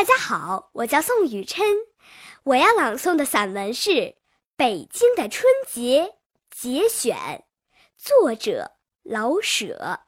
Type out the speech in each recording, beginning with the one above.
大家好，我叫宋雨琛，我要朗诵的散文是《北京的春节》节选，作者老舍。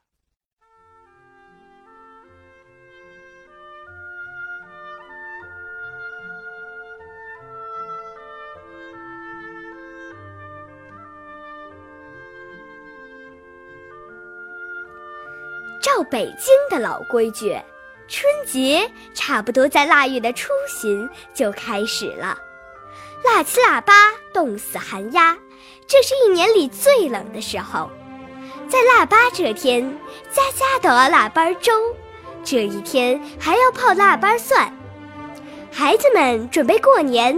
照北京的老规矩。春节差不多在腊月的初旬就开始了，腊七腊八冻死寒鸦，这是一年里最冷的时候。在腊八这天，家家都要腊八粥，这一天还要泡腊八蒜。孩子们准备过年，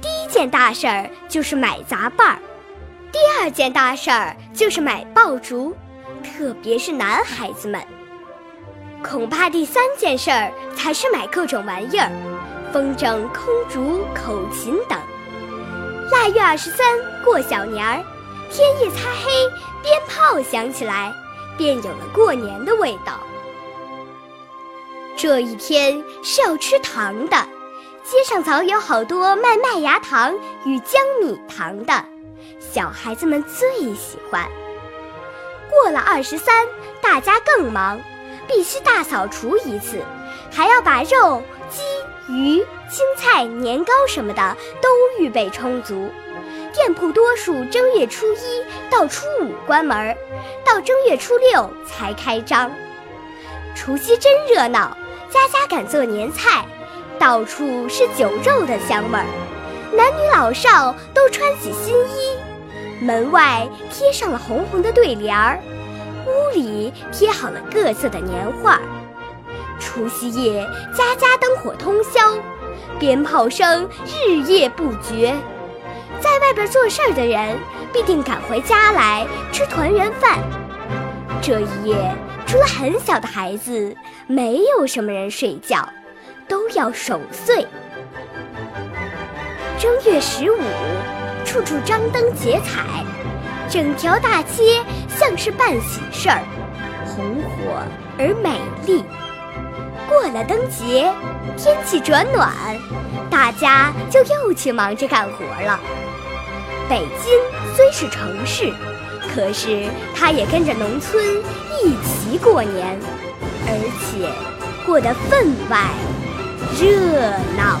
第一件大事儿就是买杂拌儿，第二件大事儿就是买爆竹，特别是男孩子们。恐怕第三件事儿才是买各种玩意儿，风筝、空竹、口琴等。腊月二十三过小年儿，天一擦黑，鞭炮响起来，便有了过年的味道。这一天是要吃糖的，街上早有好多卖麦芽糖与江米糖的，小孩子们最喜欢。过了二十三，大家更忙。必须大扫除一次，还要把肉、鸡、鱼、青菜、年糕什么的都预备充足。店铺多数正月初一到初五关门，到正月初六才开张。除夕真热闹，家家敢做年菜，到处是酒肉的香味儿。男女老少都穿起新衣，门外贴上了红红的对联儿。屋里贴好了各色的年画，除夕夜家家灯火通宵，鞭炮声日夜不绝。在外边做事的人必定赶回家来吃团圆饭。这一夜，除了很小的孩子，没有什么人睡觉，都要守岁。正月十五，处处张灯结彩。整条大街像是办喜事儿，红火而美丽。过了灯节，天气转暖，大家就又去忙着干活了。北京虽是城市，可是它也跟着农村一起过年，而且过得分外热闹。